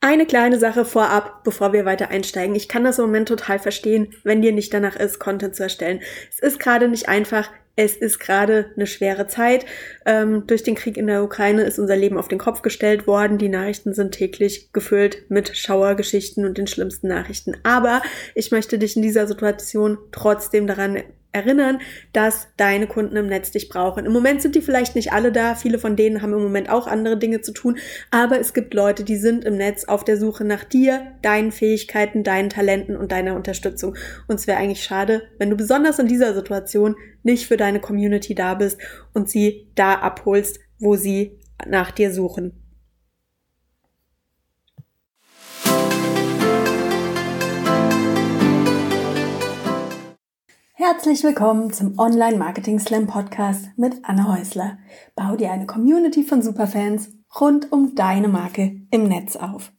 Eine kleine Sache vorab, bevor wir weiter einsteigen. Ich kann das im Moment total verstehen, wenn dir nicht danach ist, Content zu erstellen. Es ist gerade nicht einfach. Es ist gerade eine schwere Zeit. Ähm, durch den Krieg in der Ukraine ist unser Leben auf den Kopf gestellt worden. Die Nachrichten sind täglich gefüllt mit Schauergeschichten und den schlimmsten Nachrichten. Aber ich möchte dich in dieser Situation trotzdem daran erinnern, dass deine Kunden im Netz dich brauchen. Im Moment sind die vielleicht nicht alle da, viele von denen haben im Moment auch andere Dinge zu tun, aber es gibt Leute, die sind im Netz auf der Suche nach dir, deinen Fähigkeiten, deinen Talenten und deiner Unterstützung. Und es wäre eigentlich schade, wenn du besonders in dieser Situation nicht für deine Community da bist und sie da abholst, wo sie nach dir suchen. Herzlich willkommen zum Online Marketing Slam Podcast mit Anne Häusler. Bau dir eine Community von Superfans rund um deine Marke im Netz auf.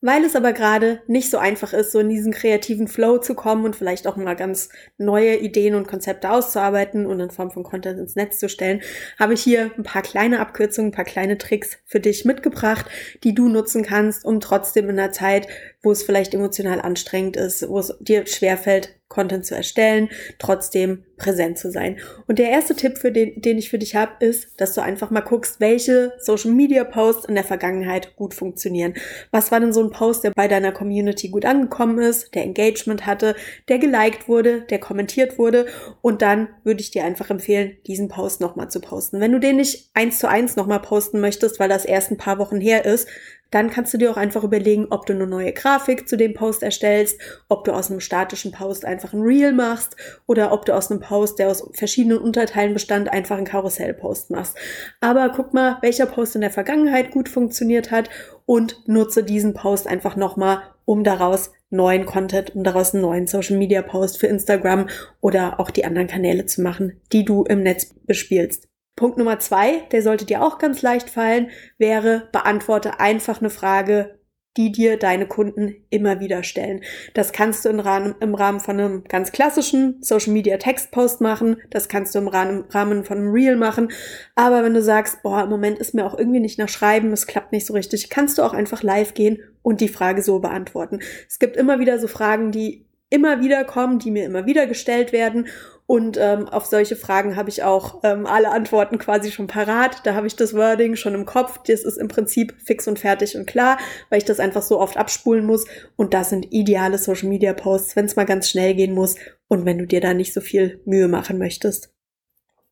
Weil es aber gerade nicht so einfach ist, so in diesen kreativen Flow zu kommen und vielleicht auch mal ganz neue Ideen und Konzepte auszuarbeiten und in Form von Content ins Netz zu stellen, habe ich hier ein paar kleine Abkürzungen, ein paar kleine Tricks für dich mitgebracht, die du nutzen kannst, um trotzdem in der Zeit, wo es vielleicht emotional anstrengend ist, wo es dir schwerfällt, Content zu erstellen, trotzdem präsent zu sein. Und der erste Tipp, für den, den ich für dich habe, ist, dass du einfach mal guckst, welche Social Media Posts in der Vergangenheit gut funktionieren. Was war denn so ein Post, der bei deiner Community gut angekommen ist, der Engagement hatte, der geliked wurde, der kommentiert wurde und dann würde ich dir einfach empfehlen, diesen Post nochmal zu posten. Wenn du den nicht eins zu eins nochmal posten möchtest, weil das erst ein paar Wochen her ist, dann kannst du dir auch einfach überlegen, ob du eine neue Grafik zu dem Post erstellst, ob du aus einem statischen Post einfach ein Reel machst oder ob du aus einem Post, der aus verschiedenen Unterteilen bestand, einfach einen Karussellpost machst. Aber guck mal, welcher Post in der Vergangenheit gut funktioniert hat und nutze diesen Post einfach nochmal, um daraus neuen Content, um daraus einen neuen Social Media Post für Instagram oder auch die anderen Kanäle zu machen, die du im Netz bespielst. Punkt Nummer zwei, der sollte dir auch ganz leicht fallen, wäre, beantworte einfach eine Frage, die dir deine Kunden immer wieder stellen. Das kannst du im Rahmen, von einem ganz klassischen Social Media Text Post machen. Das kannst du im Rahmen von einem Reel machen. Aber wenn du sagst, boah, im Moment ist mir auch irgendwie nicht nach Schreiben, es klappt nicht so richtig, kannst du auch einfach live gehen und die Frage so beantworten. Es gibt immer wieder so Fragen, die immer wieder kommen, die mir immer wieder gestellt werden. Und ähm, auf solche Fragen habe ich auch ähm, alle Antworten quasi schon parat. Da habe ich das Wording schon im Kopf. Das ist im Prinzip fix und fertig und klar, weil ich das einfach so oft abspulen muss. Und das sind ideale Social Media Posts, wenn es mal ganz schnell gehen muss und wenn du dir da nicht so viel Mühe machen möchtest.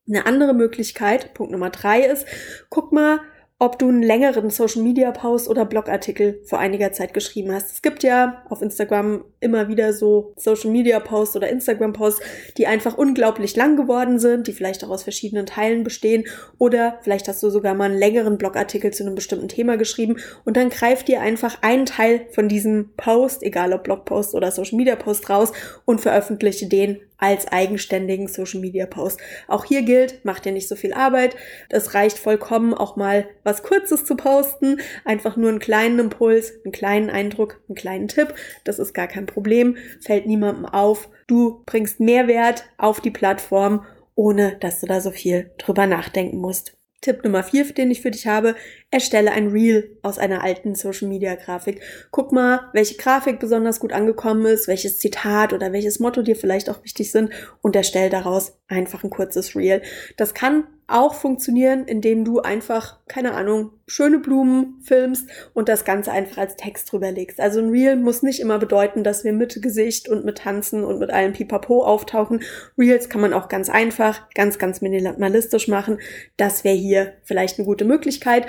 Eine andere Möglichkeit, Punkt Nummer drei ist, guck mal, ob du einen längeren Social Media Post oder Blogartikel vor einiger Zeit geschrieben hast. Es gibt ja auf Instagram immer wieder so Social Media Posts oder Instagram Posts, die einfach unglaublich lang geworden sind, die vielleicht auch aus verschiedenen Teilen bestehen oder vielleicht hast du sogar mal einen längeren Blogartikel zu einem bestimmten Thema geschrieben und dann greift dir einfach einen Teil von diesem Post, egal ob Blogpost oder Social Media Post raus und veröffentliche den als eigenständigen Social Media Post. Auch hier gilt, macht dir nicht so viel Arbeit. Es reicht vollkommen auch mal was Kurzes zu posten. Einfach nur einen kleinen Impuls, einen kleinen Eindruck, einen kleinen Tipp. Das ist gar kein Problem. Fällt niemandem auf. Du bringst Mehrwert auf die Plattform, ohne dass du da so viel drüber nachdenken musst. Tipp Nummer vier, den ich für dich habe, erstelle ein Reel aus einer alten Social Media Grafik. Guck mal, welche Grafik besonders gut angekommen ist, welches Zitat oder welches Motto dir vielleicht auch wichtig sind und erstell daraus einfach ein kurzes Reel. Das kann auch funktionieren, indem du einfach, keine Ahnung, schöne Blumen filmst und das Ganze einfach als Text drüber legst. Also ein Reel muss nicht immer bedeuten, dass wir mit Gesicht und mit Tanzen und mit allem Pipapo auftauchen. Reels kann man auch ganz einfach, ganz, ganz minimalistisch machen. Das wäre hier vielleicht eine gute Möglichkeit.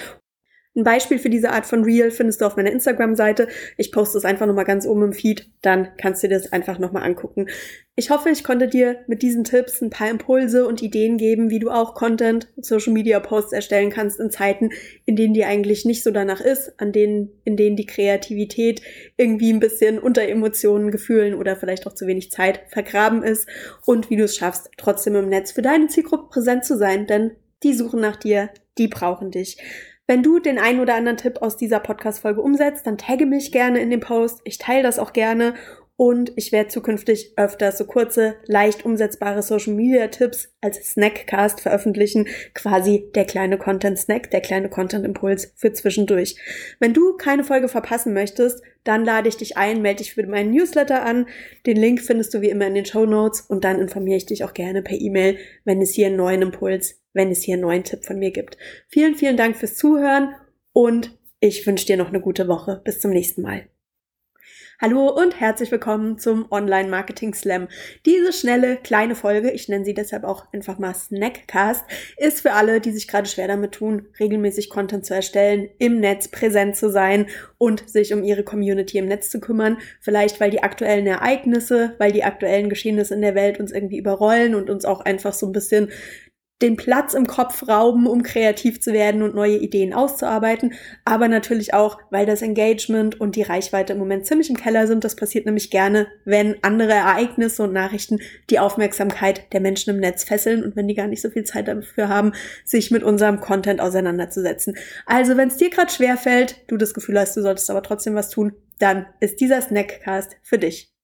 Ein Beispiel für diese Art von Reel findest du auf meiner Instagram-Seite. Ich poste es einfach nochmal ganz oben im Feed, dann kannst du dir das einfach nochmal angucken. Ich hoffe, ich konnte dir mit diesen Tipps ein paar Impulse und Ideen geben, wie du auch Content, Social Media Posts erstellen kannst in Zeiten, in denen die eigentlich nicht so danach ist, an denen, in denen die Kreativität irgendwie ein bisschen unter Emotionen, Gefühlen oder vielleicht auch zu wenig Zeit vergraben ist und wie du es schaffst, trotzdem im Netz für deine Zielgruppe präsent zu sein, denn die suchen nach dir, die brauchen dich. Wenn du den einen oder anderen Tipp aus dieser Podcast-Folge umsetzt, dann tagge mich gerne in dem Post. Ich teile das auch gerne und ich werde zukünftig öfter so kurze, leicht umsetzbare Social Media Tipps als Snackcast veröffentlichen. Quasi der kleine Content Snack, der kleine Content Impuls für zwischendurch. Wenn du keine Folge verpassen möchtest, dann lade ich dich ein, melde dich für meinen Newsletter an. Den Link findest du wie immer in den Show Notes und dann informiere ich dich auch gerne per E-Mail, wenn es hier einen neuen Impuls, wenn es hier einen neuen Tipp von mir gibt. Vielen, vielen Dank fürs Zuhören und ich wünsche dir noch eine gute Woche. Bis zum nächsten Mal. Hallo und herzlich willkommen zum Online Marketing Slam. Diese schnelle kleine Folge, ich nenne sie deshalb auch einfach mal Snackcast, ist für alle, die sich gerade schwer damit tun, regelmäßig Content zu erstellen, im Netz präsent zu sein und sich um ihre Community im Netz zu kümmern. Vielleicht weil die aktuellen Ereignisse, weil die aktuellen Geschehnisse in der Welt uns irgendwie überrollen und uns auch einfach so ein bisschen den Platz im Kopf rauben, um kreativ zu werden und neue Ideen auszuarbeiten, aber natürlich auch, weil das Engagement und die Reichweite im Moment ziemlich im Keller sind. Das passiert nämlich gerne, wenn andere Ereignisse und Nachrichten die Aufmerksamkeit der Menschen im Netz fesseln und wenn die gar nicht so viel Zeit dafür haben, sich mit unserem Content auseinanderzusetzen. Also, wenn es dir gerade schwer fällt, du das Gefühl hast, du solltest aber trotzdem was tun, dann ist dieser Snackcast für dich.